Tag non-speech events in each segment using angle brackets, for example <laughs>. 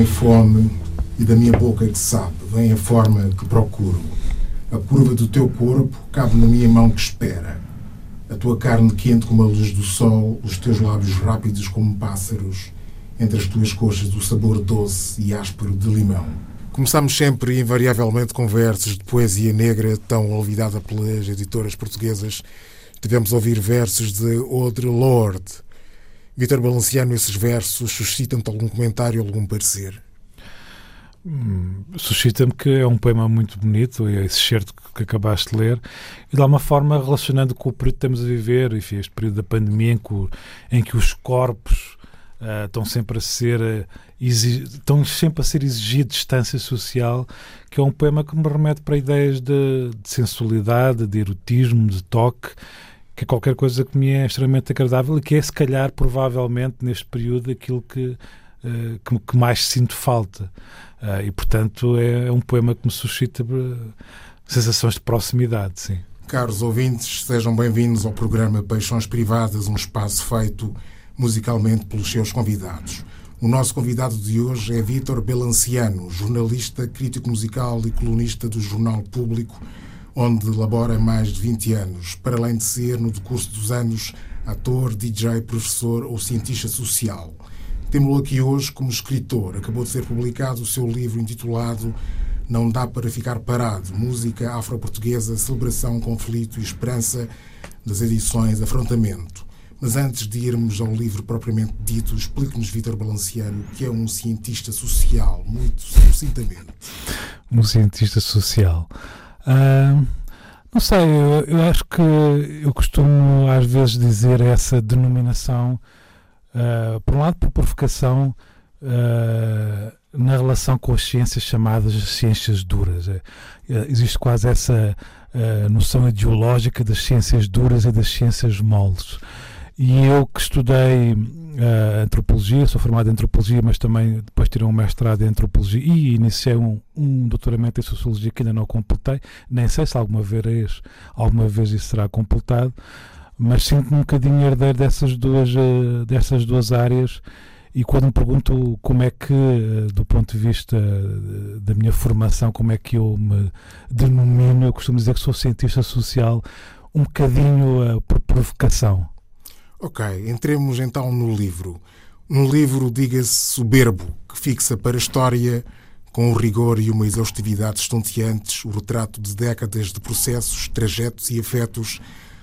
tem fome e da minha boca que sabe, vem a forma que procuro. A curva do teu corpo cabe na minha mão que espera. A tua carne quente como a luz do sol, os teus lábios rápidos como pássaros, entre as tuas coxas o sabor doce e áspero de limão. Começamos sempre invariavelmente com versos de poesia negra tão olvidada pelas editoras portuguesas. Tivemos a ouvir versos de Audre Lorde. Vítor Balenciano, esses versos suscitam-te algum comentário, algum parecer? Hum, suscita-me que é um poema muito bonito, é esse certo que acabaste de ler, e de alguma forma relacionando com o período que estamos a viver, enfim, este período da pandemia em que, em que os corpos uh, estão sempre a ser uh, estão sempre a ser exigido distância social, que é um poema que me remete para ideias de, de sensualidade, de erotismo, de toque, que é qualquer coisa que me é extremamente agradável e que é, se calhar, provavelmente, neste período, aquilo que, uh, que, que, mais sinto falta. Uh, e, portanto, é, um poema que me suscita uh, sensações de proximidade, sim. Caros ouvintes, sejam bem-vindos ao programa Paixões Privadas, um espaço feito musicalmente pelos seus convidados. O nosso convidado de hoje é Vítor Belanciano, jornalista, crítico musical e colunista do Jornal Público, onde labora mais de 20 anos, para além de ser, no decurso dos anos, ator, DJ, professor ou cientista social. Temos-lo aqui hoje como escritor. Acabou de ser publicado o seu livro intitulado Não Dá Para Ficar Parado Música Afro-Portuguesa, Celebração, Conflito e Esperança, das edições Afrontamento. Mas antes de irmos ao livro propriamente dito, explique-nos, Vítor Balanciano, que é um cientista social, muito sucintamente. Um cientista social. Uh, não sei, eu, eu, acho que eu costumo às vezes dizer essa denominação, uh, por um lado por provocação, uh, na relação com as ciências chamadas ciências duras. É, é, existe quase essa noção ideológica das ciências duras e das ciências moles. E eu que estudei uh, antropologia, sou formado em antropologia, mas também depois tirei um mestrado em antropologia e iniciei um, um doutoramento em sociologia que ainda não completei. Nem sei se alguma vez, alguma vez isso será completado, mas sinto-me um bocadinho herdeiro dessas duas, uh, dessas duas áreas. E quando me pergunto como é que, uh, do ponto de vista da minha formação, como é que eu me denomino, eu costumo dizer que sou cientista social, um bocadinho por provocação. Ok, entremos então no livro. Um livro, diga-se, soberbo, que fixa para a história, com o rigor e uma exaustividade estonteantes, o retrato de décadas de processos, trajetos e afetos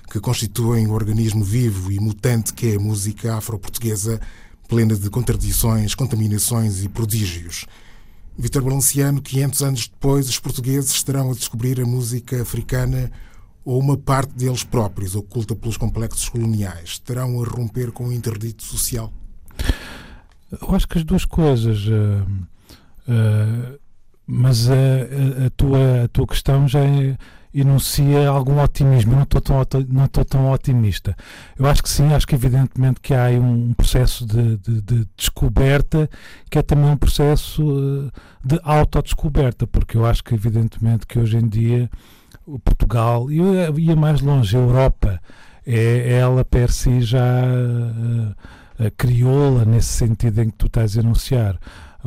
que constituem o organismo vivo e mutante que é a música afro-portuguesa, plena de contradições, contaminações e prodígios. Vitor Balenciano, 500 anos depois, os portugueses estarão a descobrir a música africana ou uma parte deles próprios, oculta pelos complexos coloniais, terão a romper com o interdito social? Eu acho que as duas coisas. Uh, uh, mas a, a, tua, a tua questão já é, enuncia algum otimismo. Eu não estou tão, não estou tão otimista. Eu acho que sim, acho que evidentemente que há um processo de, de, de descoberta que é também um processo uh, de autodescoberta, porque eu acho que evidentemente que hoje em dia o Portugal, e ia mais longe, a Europa, é ela per si já uh, crioula nesse sentido em que tu estás a enunciar.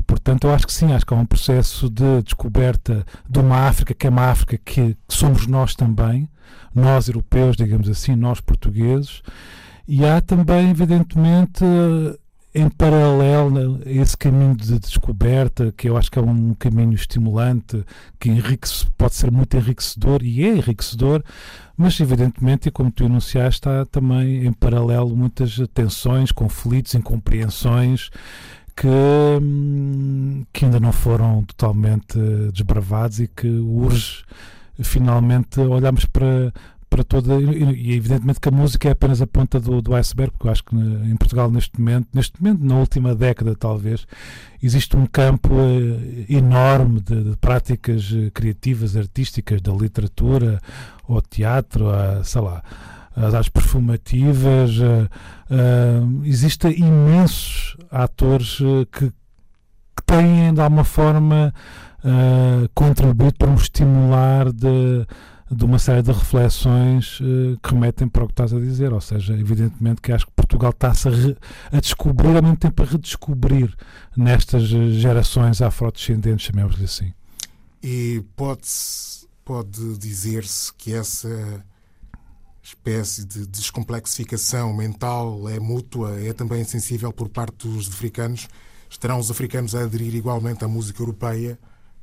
Portanto, eu acho que sim, acho que há um processo de descoberta de uma África que é uma África que, que somos nós também, nós europeus, digamos assim, nós portugueses, e há também, evidentemente, em paralelo a esse caminho de descoberta, que eu acho que é um caminho estimulante, que enriquece, pode ser muito enriquecedor e é enriquecedor, mas evidentemente, e como tu enunciaste, está também em paralelo muitas tensões, conflitos, incompreensões que, hum, que ainda não foram totalmente desbravados e que urge finalmente olharmos para, para toda. E, evidentemente que a música é apenas a ponta do, do iceberg, porque eu acho que em Portugal, neste momento, neste momento, na última década talvez, existe um campo uh, enorme de, de, práticas uh, criativas, artísticas, da literatura, ao teatro, a, sei lá, às perfumativas. Uh, existem imensos atores que, que têm, de alguma forma, uh, contribuído para um estimular de, de uma série de reflexões uh, que remetem para o que estás a dizer. Ou seja, evidentemente que acho que Portugal está-se a, a, descobrir, ao mesmo tempo a redescobrir nestas gerações afrodescendentes, chamemos-lhe assim. E pode, pode dizer-se que essa espécie de descomplexificação mental é mútua, é também sensível por parte dos africanos. Estarão os africanos a aderir igualmente à música europeia,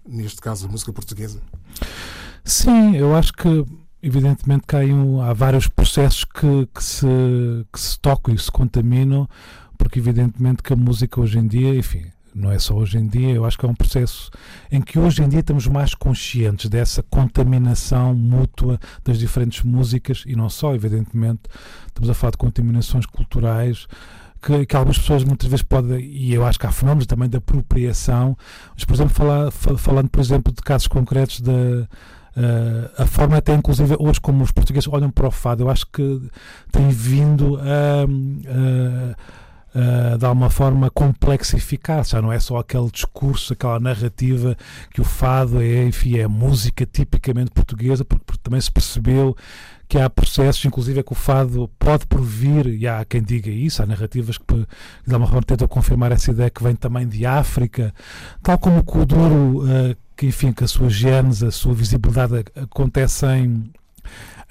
neste caso a música portuguesa? Sim, eu acho que evidentemente que há, há vários processos que, que, se, que se tocam e se contaminam, porque evidentemente que a música hoje em dia, enfim, não é só hoje em dia, eu acho que é um processo em que hoje em dia estamos mais conscientes dessa contaminação mútua das diferentes músicas e não só, evidentemente, estamos a falar de contaminações culturais. Que, que, algumas pessoas muitas vezes podem, e eu acho que há fenómenos também de apropriação, mas, por exemplo, falar, falando, por exemplo, de casos concretos de, uh, a forma até, inclusive, hoje como os portugueses olham para o fado, eu acho que tem vindo a. Uh, uh, de alguma forma complexificar, já não é só aquele discurso, aquela narrativa que o fado é, enfim, é música tipicamente portuguesa, porque, porque também se percebeu que há processos, inclusive é que o fado pode provir, e há quem diga isso, há narrativas que de alguma forma tentam confirmar essa ideia que vem também de África, tal como o Kuduro, uh, que enfim, que a sua gênese, a sua visibilidade acontece em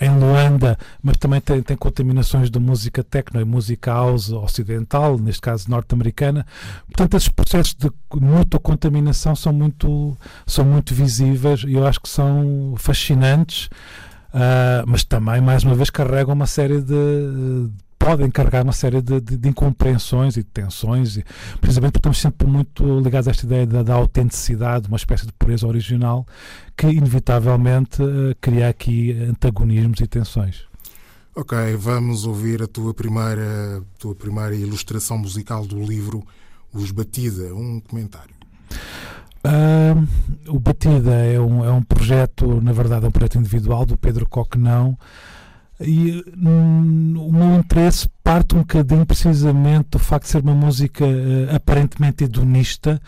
em Luanda, mas também tem, tem contaminações de música techno e música house ocidental, neste caso norte-americana. Portanto, esses processos de muita contaminação são muito, são muito visíveis e eu acho que são fascinantes. Uh, mas também, mais uma vez, carregam uma série de, podem carregar uma série de, de, de, incompreensões e de tensões, e, precisamente porque estamos sempre muito ligados a esta ideia da, da autenticidade, uma espécie de pureza original, que inevitavelmente uh, cria aqui antagonismos e tensões. Ok, vamos ouvir a tua primeira, tua primeira ilustração musical do livro Os Batida, um comentário. Uh, o Batida é um, é um projeto, na verdade, é um projeto individual do Pedro Coquenão, e hum, o meu interesse parte um bocadinho precisamente do facto de ser uma música uh, aparentemente hedonista,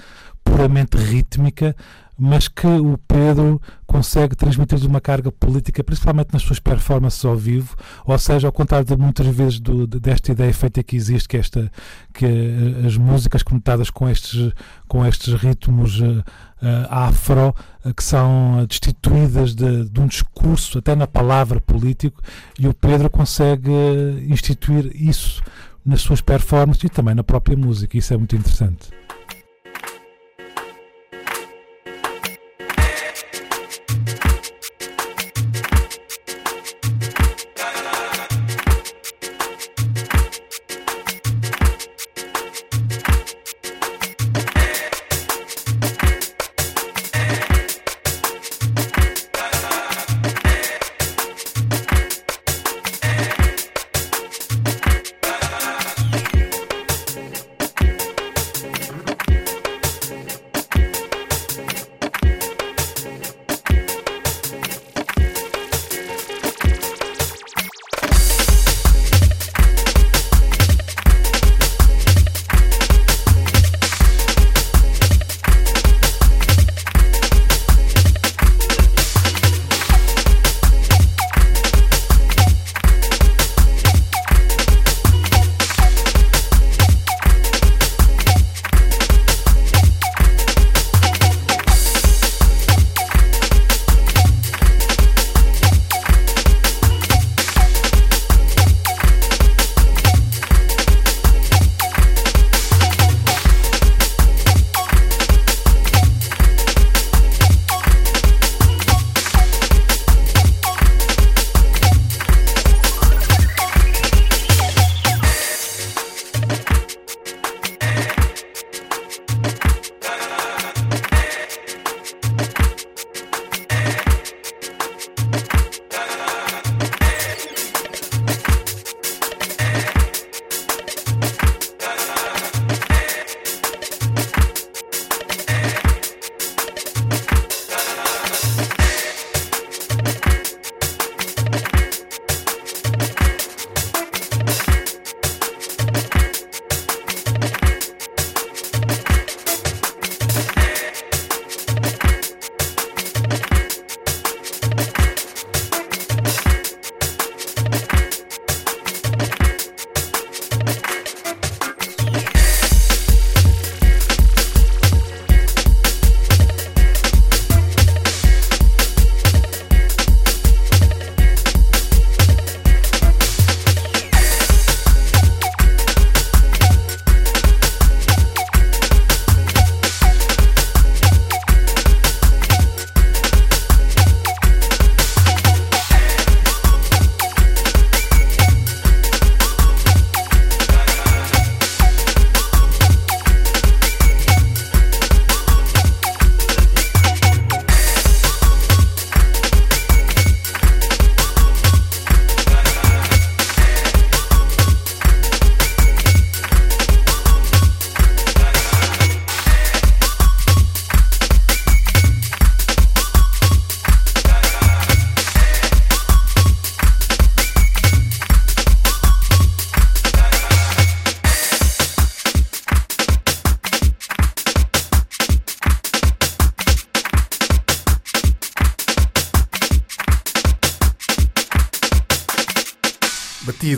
puramente rítmica, mas que o Pedro consegue transmitir uma carga política, principalmente nas suas performances ao vivo, ou seja, ao contrário de muitas vezes do, desta ideia feita que existe, que, esta, que eh, as músicas conectadas com estes, com estes ritmos uh, afro, uh, que são destituídas de, de, um discurso, até na palavra político, e o Pedro consegue instituir isso nas suas performances e também na própria música, isso é muito interessante.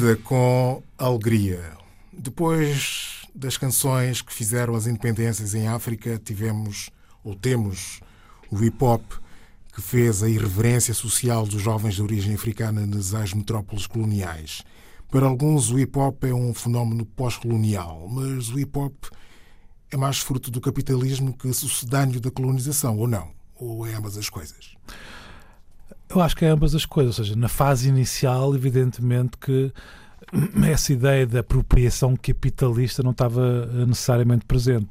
Batida com alegria. Depois das canções que fizeram as independências em África, tivemos ou temos o hip hop que fez a irreverência social dos jovens de origem africana nas as metrópoles coloniais. Para alguns, o hip hop é um fenómeno pós-colonial, mas o hip hop é mais fruto do capitalismo que sucedâneo da colonização, ou não? Ou é ambas as coisas? Eu acho que é ambas as coisas. Ou seja, na fase inicial, evidentemente que <clears throat> essa ideia da apropriação capitalista não estava necessariamente presente.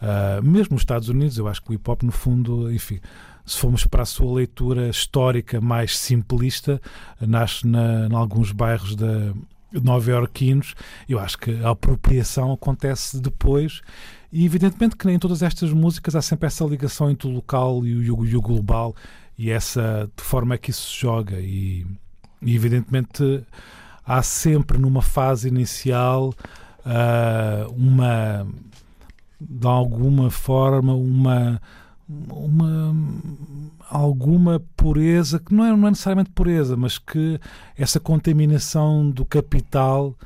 Uh, mesmo nos Estados Unidos, eu acho que o hip hop, no fundo, enfim, se formos para a sua leitura histórica mais simplista, nasce na, em alguns bairros da nova-iorquinos. Eu acho que a apropriação acontece depois e evidentemente que em todas estas músicas há sempre essa ligação entre o local e o, e o global e essa de forma que isso se joga. E, e evidentemente há sempre numa fase inicial uh, uma de alguma forma uma uma alguma pureza que não é, não é necessariamente pureza, mas que essa contaminação do capital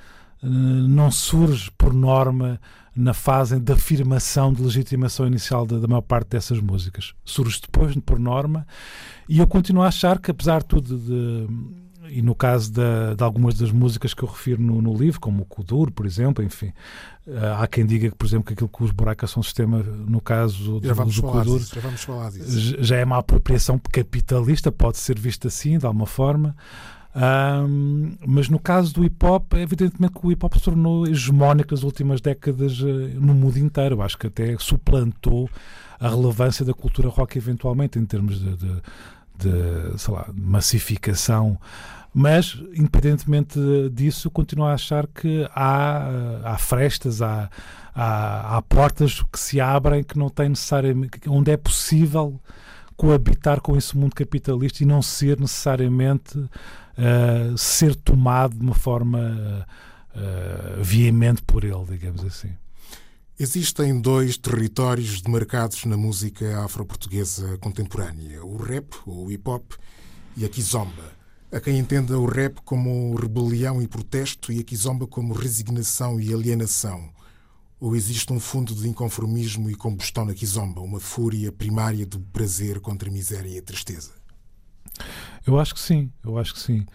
uh, não surge por norma na fase de afirmação de legitimação inicial da, da, maior parte dessas músicas. Surge depois, por norma, e eu continuo a achar que, apesar de tudo, de, e no caso de, de, algumas das músicas que eu refiro no, no livro, como o Kudur, por exemplo, enfim, uh, há quem diga que, por exemplo, que aquilo que os buracos são sistema, no caso do, do Kudur, disso, já, já é uma apropriação capitalista, pode ser vista assim, de alguma forma. Um, mas no caso do hip hop, é evidentemente que o hip hop se tornou hegemónico nas últimas décadas uh, no mundo inteiro. Acho que até suplantou a relevância da cultura rock, eventualmente, em termos de, de, de sei lá, massificação. Mas, independentemente disso, continuo a achar que há, há frestas, há, há, há portas que se abrem que não têm necessariamente. onde é possível coabitar com esse mundo capitalista e não ser necessariamente uh, ser tomado de uma forma uh, veemente por ele, digamos assim. Existem dois territórios demarcados na música afro-portuguesa contemporânea: o rap, ou o hip hop, e a kizomba. Há quem entenda o rap como rebelião e protesto e a kizomba como resignação e alienação. Ou existe um fundo de inconformismo e combustão na kizomba, uma fúria primária do prazer contra a miséria e a tristeza? Eu acho que sim, eu acho que sim.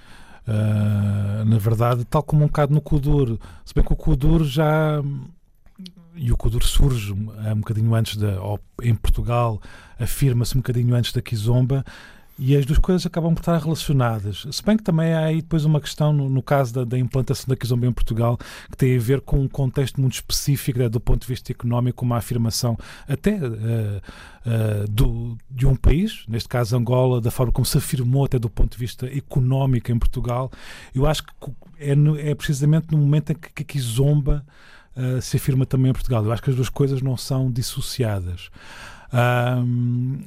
Uh, na verdade, tal como um bocado no Kudur, se bem que o Kudur já. E o Kudur surge um bocadinho antes da. em Portugal, afirma-se um bocadinho antes da Kizomba, e as duas coisas acabam por estar relacionadas. Se bem que também há aí depois uma questão, no, no caso da, da, implantação da Kizomba em Portugal, que tem a ver com um contexto muito específico né, do ponto de vista económico, uma afirmação até uh, uh, do, de um país, neste caso Angola, da forma como se afirmou até do ponto de vista económico em Portugal. Eu acho que é, no, é precisamente no momento em que a Kizomba uh, se afirma também em Portugal. Eu acho que as duas coisas não são dissociadas.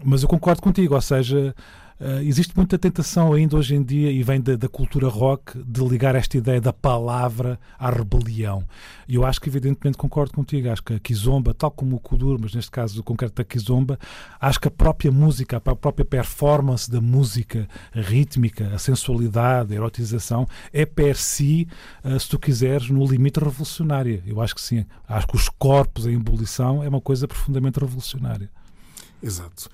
mas eu concordo contigo, ou seja, Uh, existe muita tentação ainda hoje em dia, e vem da, da, cultura rock, de ligar esta ideia da palavra à rebelião. E eu acho que, evidentemente, concordo contigo. Acho que a Kizomba, tal como o Kudur, mas neste caso concreto da Kizomba, acho que a própria música, a própria performance da música a rítmica, a sensualidade, a erotização, é per si, uh, se tu quiseres, no limite revolucionária. Eu acho que sim. Acho que os corpos em ebulição é uma coisa profundamente revolucionária. Exato.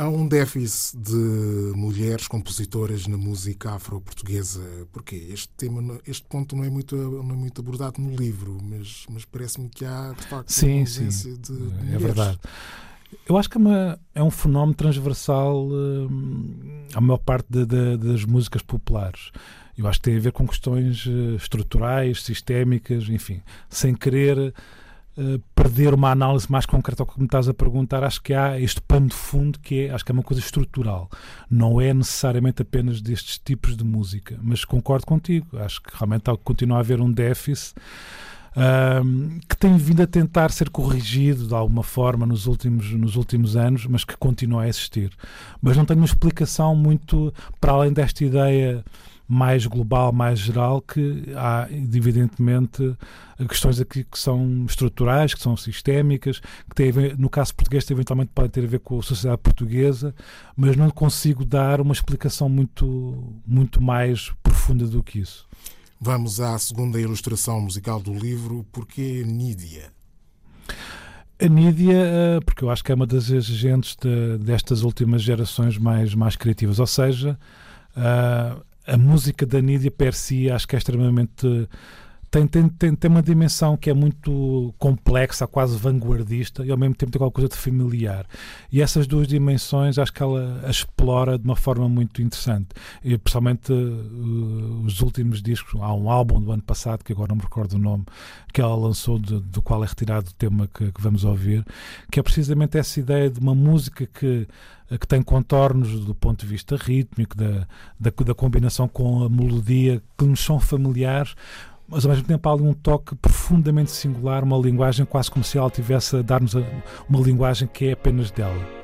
Há um déficit de mulheres compositoras na música afro-portuguesa. Porquê? Este tema, este ponto não é muito, não é muito abordado no livro, mas, mas parece-me que há, de facto, sim, uma ausência sim. de é mulheres. É verdade. Eu acho que é, uma, é um fenómeno transversal hum, à maior parte de, de, das músicas populares. Eu acho que tem a ver com questões uh, estruturais, sistémicas, enfim, sem querer eh, perder uma análise mais concreta ao que me estás a perguntar, acho que há este pano de fundo que é, acho que é uma coisa estrutural. Não é necessariamente apenas destes tipos de música, mas concordo contigo. Acho que realmente continua a haver um déficit um, que tem vindo a tentar ser corrigido de alguma forma nos últimos, nos últimos anos, mas que continua a existir. Mas não tenho uma explicação muito para além desta ideia mais global, mais geral, que há, evidentemente, questões aqui que são estruturais, que são sistémicas, que têm ver, no caso português, eventualmente podem ter a ver com a sociedade portuguesa, mas não consigo dar uma explicação muito, muito mais profunda do que isso. Vamos à segunda ilustração musical do livro, Porquê Nídia? A Nídia, eh, porque eu acho que é uma das agentes de, destas últimas gerações mais, mais criativas, ou seja, eh, a música da Nídia per si acho que é extremamente tem, tem, tem, tem uma dimensão que é muito complexa, quase vanguardista e ao mesmo tempo tem alguma coisa de familiar. E essas duas dimensões acho que ela explora de uma forma muito interessante. E principalmente uh, os últimos discos, há um álbum do ano passado, que agora não me recordo o nome, que ela lançou, de, do qual é retirado o tema que, que vamos ouvir, que é precisamente essa ideia de uma música que que tem contornos do ponto de vista rítmico, da, da, da, combinação com a melodia que nos são familiares, mas ao mesmo tempo há ali um toque profundamente singular, uma linguagem quase como se ela tivesse a dar-nos uma linguagem que é apenas dela.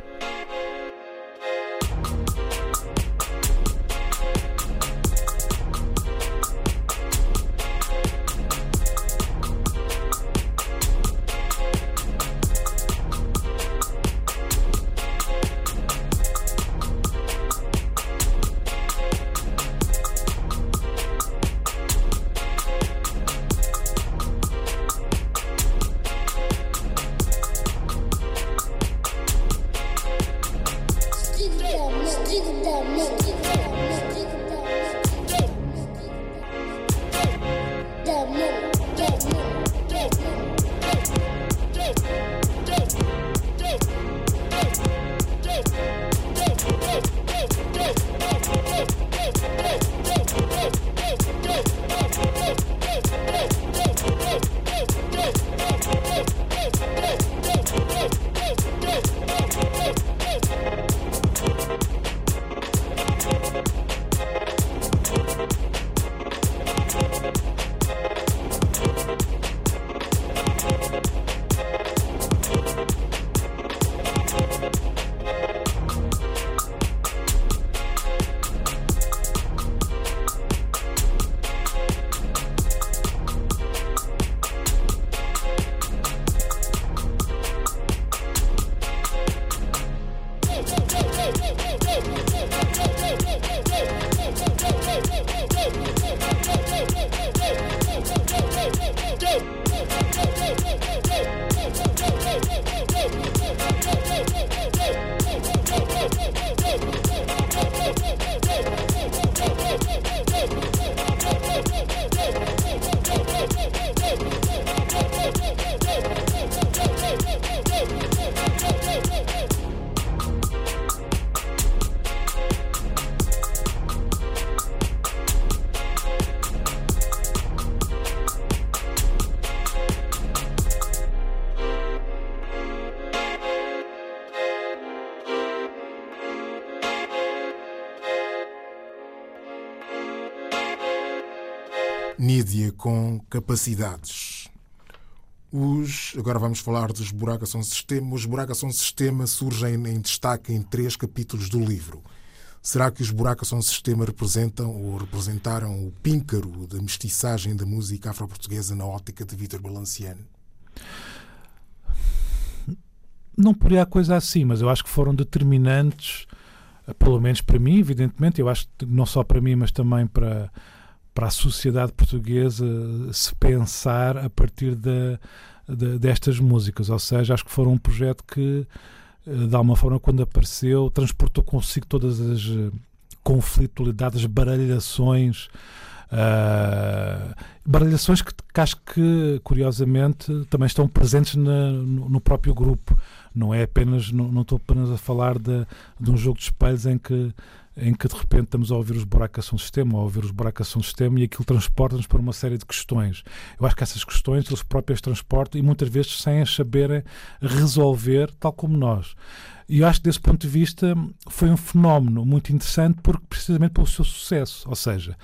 Nídia com capacidades. Os, agora vamos falar dos buracos são sistema. Os buracos são sistema surgem em destaque em três capítulos do livro. Será que os buracos são sistema representam ou representaram o píncaro da mestiçagem da música afro-portuguesa na ótica de Vítor Balanciano? Não poderia a coisa assim, mas eu acho que foram determinantes, pelo menos para mim, evidentemente, eu acho que não só para mim, mas também para, para a sociedade portuguesa se pensar a partir de, de, destas músicas. Ou seja, acho que foram um projeto que, eh, de alguma forma, quando apareceu, transportou consigo todas as eh, conflitualidades, baralhações. Uh, baralhações que, que, acho que, curiosamente, também estão presentes na, no, no, próprio grupo. Não é apenas, não, não estou apenas a falar de, de um jogo de espelhos em que em que de repente estamos a ouvir os buracos do sistema, a ouvir os buracos do sistema e aquilo transporta-nos para uma série de questões. Eu acho que essas questões eles próprios transportam e muitas vezes sem as saberem resolver, tal como nós. E eu acho que desse ponto de vista foi um fenómeno muito interessante porque precisamente pelo seu sucesso, ou seja,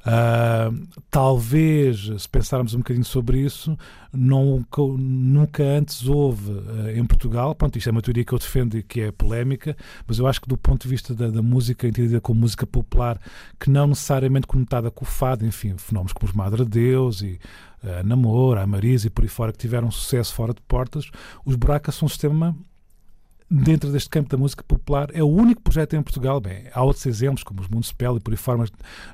Uh, talvez, se pensarmos um bocadinho sobre isso, nunca, nunca antes houve uh, em Portugal, pronto, isto é uma teoria que eu defendo e que é polémica, mas eu acho que do ponto de vista da, da música, entendida como música popular, que não necessariamente conotada com o fado, enfim, fenómenos como os Madre Deus e uh, Namor, a Marisa e por aí fora, que tiveram sucesso fora de portas, os buracos são um sistema dentro deste campo da música popular. É o único projeto em Portugal. Bem, há outros exemplos, como os Municipal e por aí fora,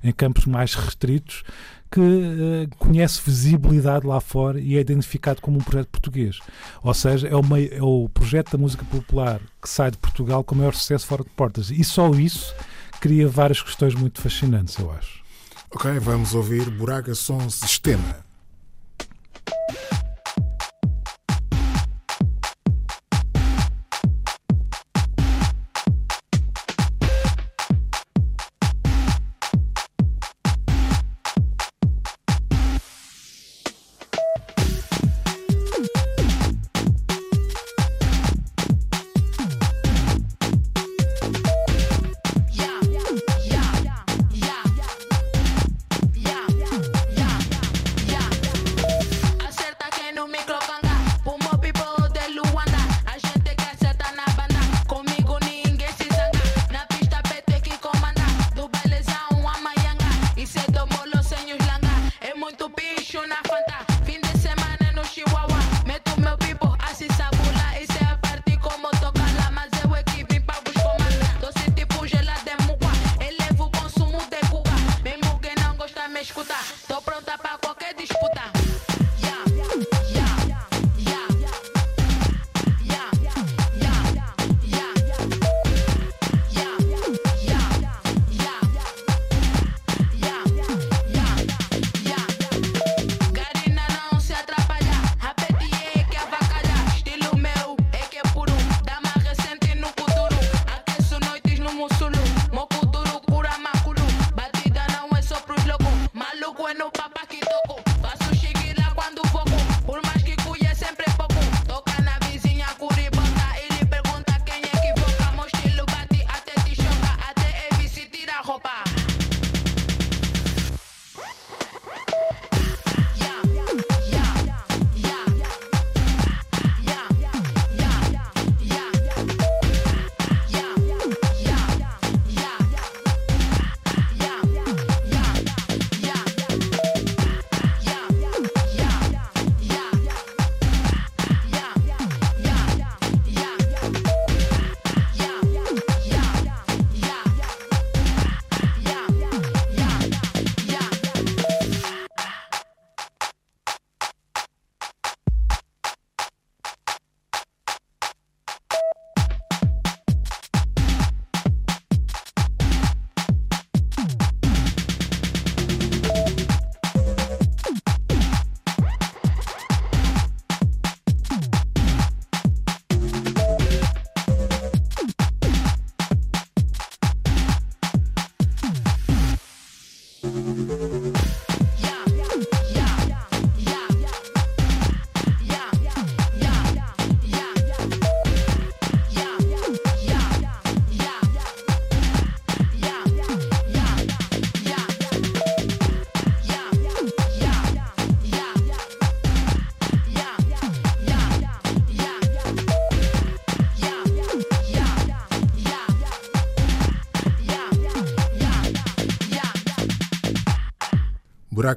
em campos mais restritos, que uh, conhece visibilidade lá fora e é identificado como um projeto português. Ou seja, é o, meio, é o projeto da música popular que sai de Portugal com maior sucesso fora de portas. E só isso cria várias questões muito fascinantes, eu acho. Ok, vamos ouvir Buraca Som Sistema.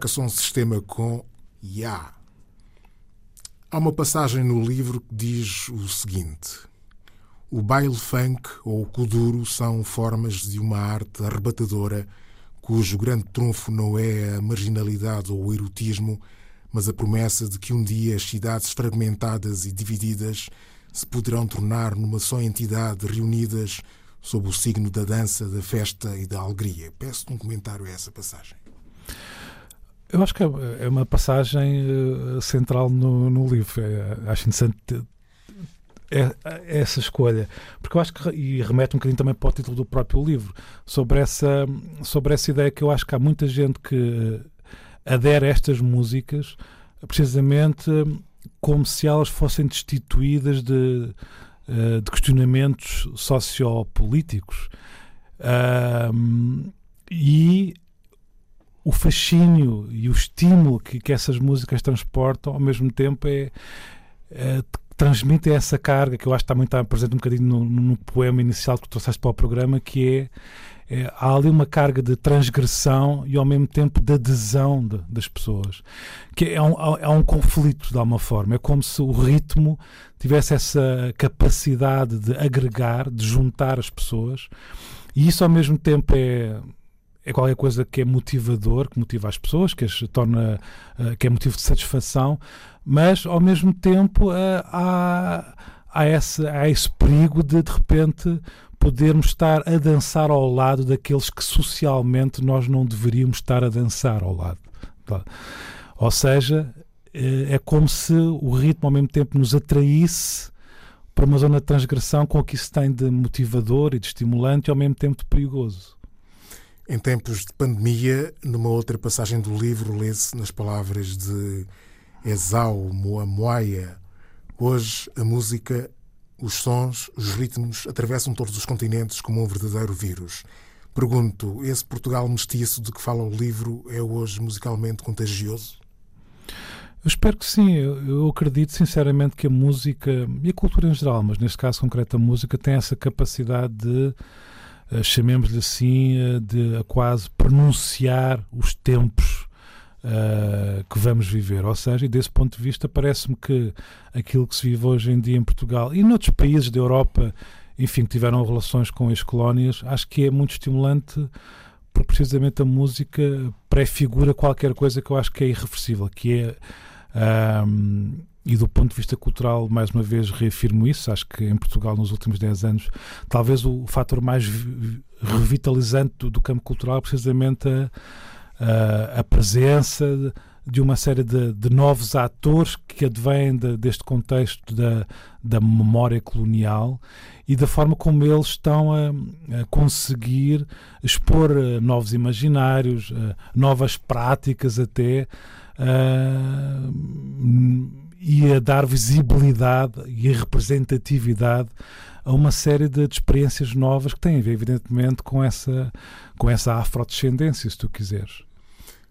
São um sistema com Ya. Há uma passagem no livro que diz o seguinte: O baile funk ou o kuduro são formas de uma arte arrebatadora cujo grande trunfo não é a marginalidade ou o erotismo, mas a promessa de que um dia as cidades fragmentadas e divididas se poderão tornar numa só entidade reunidas sob o signo da dança, da festa e da alegria. Peço-te um comentário a essa passagem. Eu acho que é, é uma passagem uh, central no, no livro. É, acho interessante é, essa escolha, porque eu acho que e remete um bocadinho também para o título do próprio livro sobre essa sobre essa ideia que eu acho que há muita gente que adere a estas músicas precisamente como se elas fossem destituídas de, uh, de questionamentos sociopolíticos uh, e o fascínio e o estímulo que, que essas músicas transportam ao mesmo tempo é, é transmitem essa carga que eu acho que está muito presente um bocadinho no, no, poema inicial que trouxeste para o programa que é é, há ali uma carga de transgressão e ao mesmo tempo de adesão de, das pessoas, que é um, é um conflito de alguma forma. É como se o ritmo tivesse essa capacidade de agregar, de juntar as pessoas, e isso ao mesmo tempo é é qualquer coisa que é motivador, que motiva as pessoas, que as torna, uh, que é motivo de satisfação, mas ao mesmo tempo uh, há, há, esse, há esse perigo de de repente podermos estar a dançar ao lado daqueles que socialmente nós não deveríamos estar a dançar ao lado. Tá? Ou seja, uh, é como se o ritmo ao mesmo tempo nos atraísse para uma zona de transgressão com o que isso tem de motivador e de estimulante e ao mesmo tempo de perigoso. Em tempos de pandemia, numa outra passagem do livro, lê-se nas palavras de Esau Moamoaia: Hoje a música, os sons, os ritmos atravessam todos os continentes como um verdadeiro vírus. Pergunto: esse Portugal mestiço de que fala o livro é hoje musicalmente contagioso? Eu espero que sim. Eu, acredito sinceramente que a música e a cultura em geral, mas neste caso concreto a música, tem essa capacidade de chamemos-lhe assim, eh, de quase pronunciar os tempos uh, que vamos viver. Ou seja, desse ponto de vista, parece-me que aquilo que se vive hoje em dia em Portugal e noutros países da Europa, enfim, que tiveram relações com as colónias, acho que é muito estimulante porque precisamente a música prefigura qualquer coisa que eu acho que é irreversível, que é. E do ponto de vista cultural, mais uma vez reafirmo isso, acho que em Portugal nos últimos 10 anos, talvez o fator mais revitalizante do, do campo cultural é precisamente a, a, a presença de uma série de, de, novos atores que advêm de, deste contexto da, da memória colonial e da forma como eles estão a, a conseguir expor uh, novos imaginários, uh, novas práticas até. Uh, e a dar visibilidade e representatividade a uma série de, de, experiências novas que têm a ver, evidentemente, com essa, com essa afrodescendência, se tu quiseres.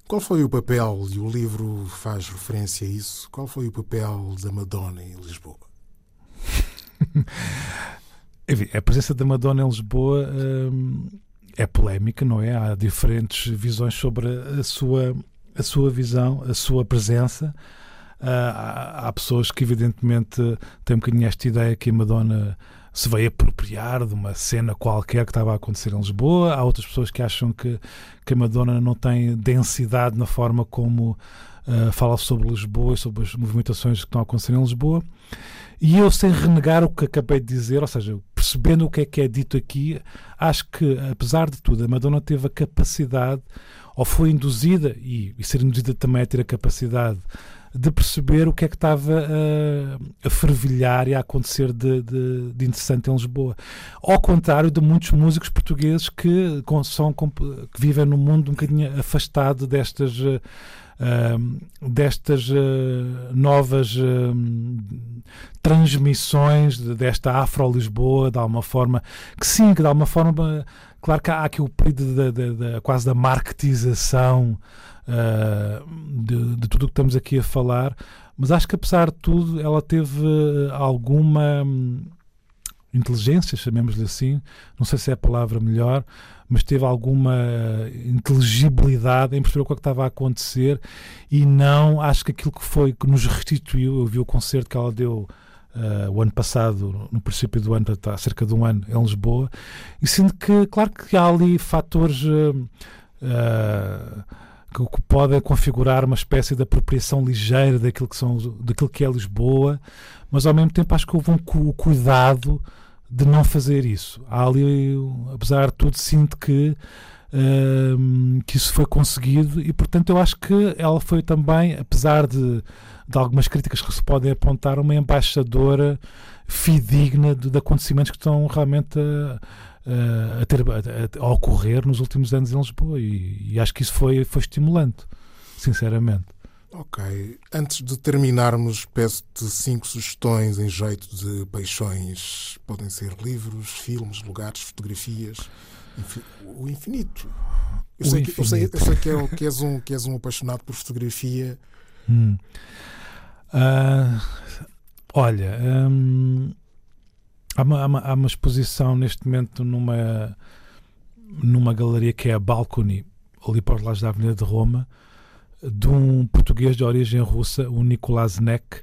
Qual foi o papel, e o livro faz referência a isso, qual foi o papel da Madonna em Lisboa? <laughs> a presença da Madonna em Lisboa hum, é polémica, não é? Há diferentes visões sobre a sua, a sua visão, a sua presença. Uh, há, pessoas que, evidentemente, têm um bocadinho esta ideia que a Madonna se veio apropriar de uma cena qualquer que estava a acontecer em Lisboa. Há outras pessoas que acham que, que a Madonna não tem densidade na forma como uh, fala sobre Lisboa e sobre as movimentações que estão a acontecer em Lisboa. E eu, sem renegar o que acabei de dizer, ou seja, percebendo o que é que é dito aqui, acho que, apesar de tudo, a Madonna teve a capacidade, ou foi induzida, e, e ser induzida também a ter a capacidade de perceber o que é que estava a, a fervilhar e a acontecer de, de, de, interessante em Lisboa. Ao contrário de muitos músicos portugueses que, são, que vivem num mundo um bocadinho afastado destas. Uh, destas uh, novas uh, transmissões de, desta Afro-Lisboa, de alguma forma, que sim, que de alguma forma, claro que há aqui o período da, quase da marketização uh, de, de, tudo o que estamos aqui a falar, mas acho que apesar de tudo ela teve alguma hum, inteligência, chamemos-lhe assim, não sei se é a palavra melhor, mas teve alguma inteligibilidade em perceber o que, é que estava a acontecer e não acho que aquilo que foi que nos restituiu, eu vi o concerto que ela deu Uh, o ano passado, no princípio do ano, há cerca de um ano, em Lisboa, e sinto que, claro que há ali fatores uh, uh, que podem configurar uma espécie de apropriação ligeira daquilo que, são, daquilo que é Lisboa, mas ao mesmo tempo acho que houve um cuidado de não fazer isso. Há ali, apesar de tudo, sinto que, que isso foi conseguido e, portanto, eu acho que ela foi também, apesar de, de algumas críticas que se podem apontar, uma embaixadora fidedigna de, de acontecimentos que estão realmente a a, ter, a, a, ocorrer nos últimos anos em Lisboa e, e acho que isso foi, foi estimulante, sinceramente. Ok. Antes de terminarmos, peço-te cinco sugestões em jeito de peixões. Podem ser livros, filmes, lugares, fotografias, o infinito. Eu, o sei, infinito. Que, eu, sei, eu sei, que, é, que, és um, que és um apaixonado por fotografia. Hum. Uh, olha, hum, Há uma, há uma, há uma exposição neste momento numa numa galeria que é a Balcony, ali para os lados da Avenida de Roma, de um português de origem russa, o Nicolás Neck,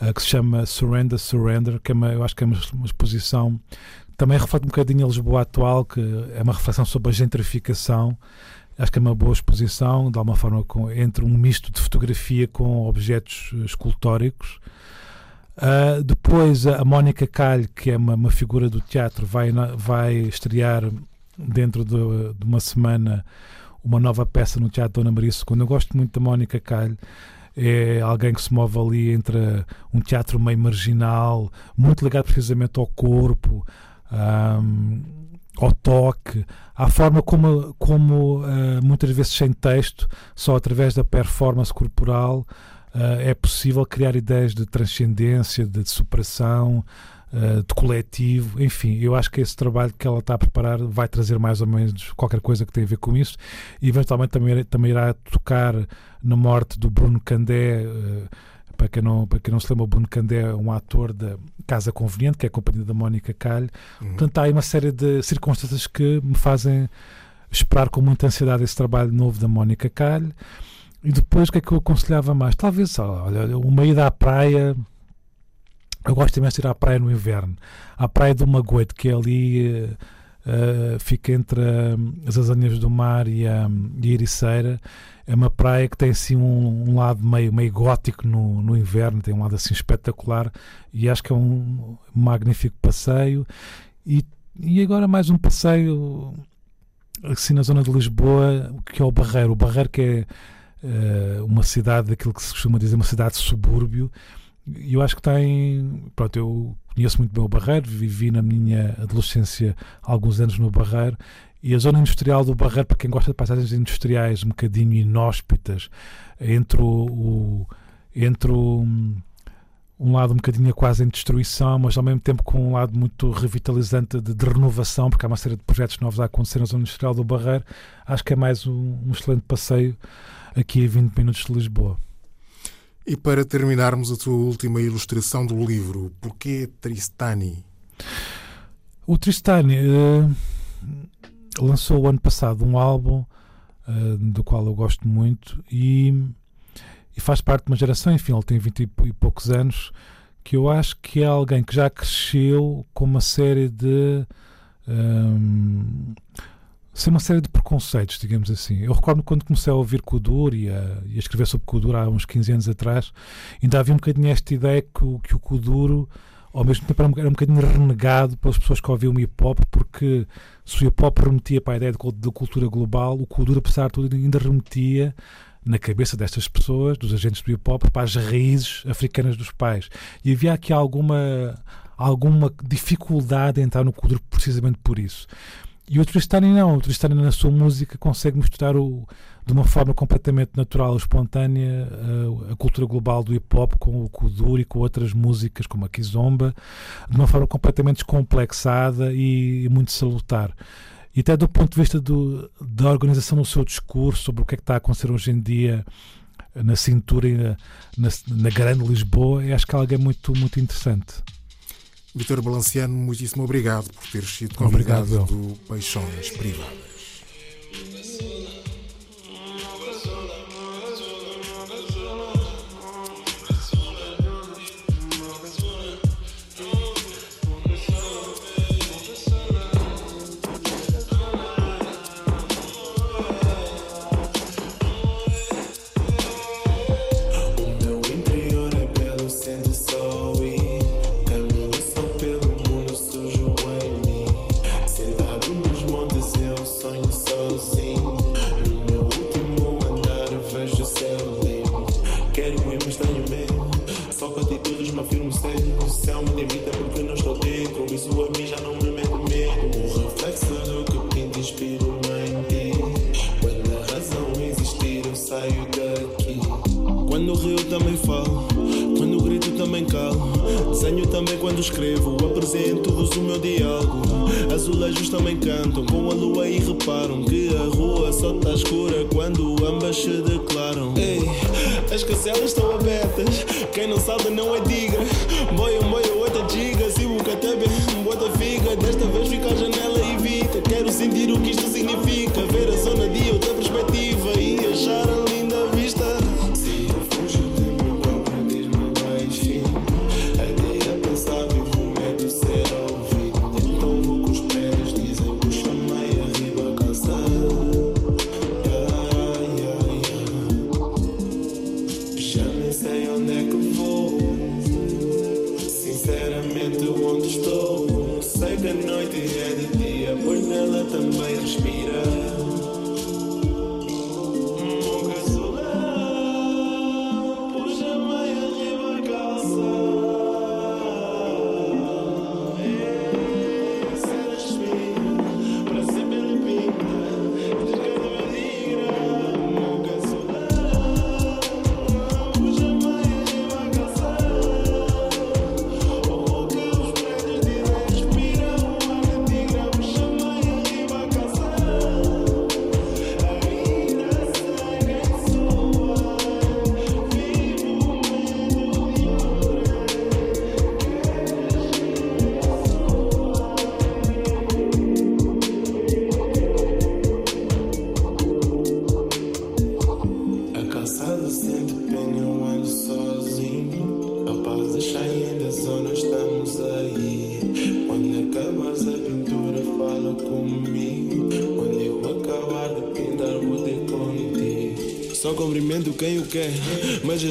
uh, que se chama Surrender, Surrender, que é uma, eu acho que é uma exposição também reflete um bocadinho a Lisboa atual, que é uma reflexão sobre a gentrificação. Acho que é uma boa exposição, de alguma forma, com, entre um misto de fotografia com objetos escultóricos. Uh, depois, a Mónica Calho, que é uma, uma, figura do teatro, vai, vai estrear dentro de, de uma semana uma nova peça no Teatro Dona Maria II. Eu gosto muito da Mónica Calho. É alguém que se move ali entre um teatro meio marginal, muito ligado precisamente ao corpo, um, ao toque, à forma como, como uh, muitas vezes sem texto, só através da performance corporal, uh, é possível criar ideias de transcendência, de superação, eh, de coletivo, enfim, eu acho que esse trabalho que ela está a preparar vai trazer mais ou menos qualquer coisa que tenha a ver com isso e eventualmente também, também irá tocar na morte do Bruno Candé. Para quem, não, para quem não se lembra, o Bruno Candé é um ator da Casa Conveniente, que é a companhia da Mónica Calho. Uhum. Portanto, há aí uma série de circunstâncias que me fazem esperar com muita ansiedade esse trabalho novo da Mónica Calho. E depois, o que é que eu aconselhava mais? Talvez, olha, uma ida à praia, eu gosto imenso de ir à praia no inverno. À praia do Magoito, que é ali. Uh, fica entre uh, as Azanhas do Mar e a, e a Ericeira. É uma praia que tem assim um, um, lado meio, meio gótico no, no inverno, tem um lado assim espetacular e acho que é um magnífico passeio. E, e agora mais um passeio assim na zona de Lisboa, que é o Barreiro. O Barreiro que é uh, uma cidade, daquilo que se costuma dizer, uma cidade de subúrbio eu acho que tem. Pronto, eu conheço muito bem o Barreiro, vivi na minha adolescência alguns anos no Barreiro. E a zona industrial do Barreiro, para quem gosta de paisagens industriais um bocadinho inóspitas, entre o, o entre o, um lado um bocadinho quase em destruição, mas ao mesmo tempo com um lado muito revitalizante de, de, renovação, porque há uma série de projetos novos a acontecer na zona industrial do Barreiro. Acho que é mais um, um excelente passeio aqui a 20 minutos de Lisboa. E para terminarmos a tua última ilustração do livro, porquê Tristani? O Tristani uh, lançou o ano passado um álbum uh, do qual eu gosto muito e, e, faz parte de uma geração, enfim, ele tem 20 e poucos anos, que eu acho que é alguém que já cresceu com uma série de. Um, eh, ser uma série de preconceitos, digamos assim. Eu recordo quando comecei a ouvir Kudur e a, e a escrever sobre Kudur há uns 15 anos atrás, ainda havia um bocadinho esta ideia que, que o Kuduro, ao mesmo tempo, era um, era um bocadinho renegado pelas pessoas que ouviam hip hop, porque se o hip hop remetia para a ideia de, cultura global, o Kuduro, apesar de tudo, ainda remetia na cabeça destas pessoas, dos agentes do hip hop, para as raízes africanas dos pais. E havia aqui alguma alguma dificuldade em entrar no Kuduro precisamente por isso. E o Tristani não, o Tristani na sua música consegue misturar o, de uma forma completamente natural, espontânea, a, a cultura global do hip hop com o Kudur e com outras músicas como a Kizomba, de uma forma completamente descomplexada e, e muito salutar. E até do ponto de vista do, da organização do seu discurso sobre o que é que está a acontecer hoje em dia na cintura e na, na, na grande Lisboa, acho que é algo muito, muito interessante. Vitor Balanciano, muitíssimo obrigado por ter sido convidado obrigado, do Peixões Privadas. Sinceramente, onde estou? Sei que a noite é de dia, pois nela também respira.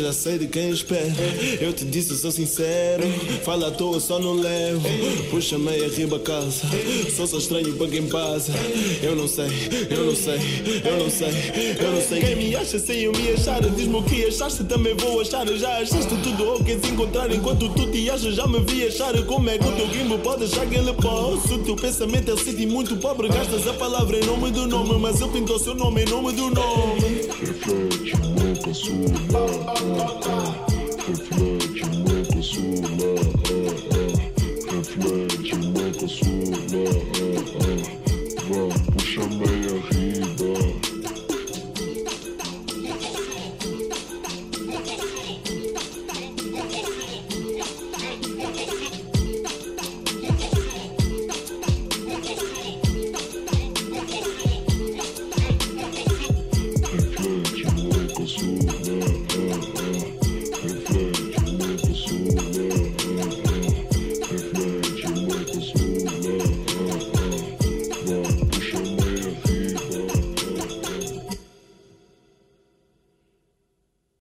Já sei de quem espera. Eu te disse, sou sincero. Fala à toa, só não levo. Puxa-me arriba a casa. Sou só estranho para quem passa. Eu não sei, eu não sei, eu não sei, eu não sei. Quem me acha sem eu me achar, diz-me o que achaste, também vou achar. Já achaste tudo ou queres encontrar enquanto tu te achas, já me vi achar. Como é que o teu gimbo pode achar que ele posso? O teu pensamento é sítio muito pobre. Gastas a palavra em nome do nome, mas eu pinto o seu nome em nome do nome. Reflete, nunca sua Reflete, nunca sua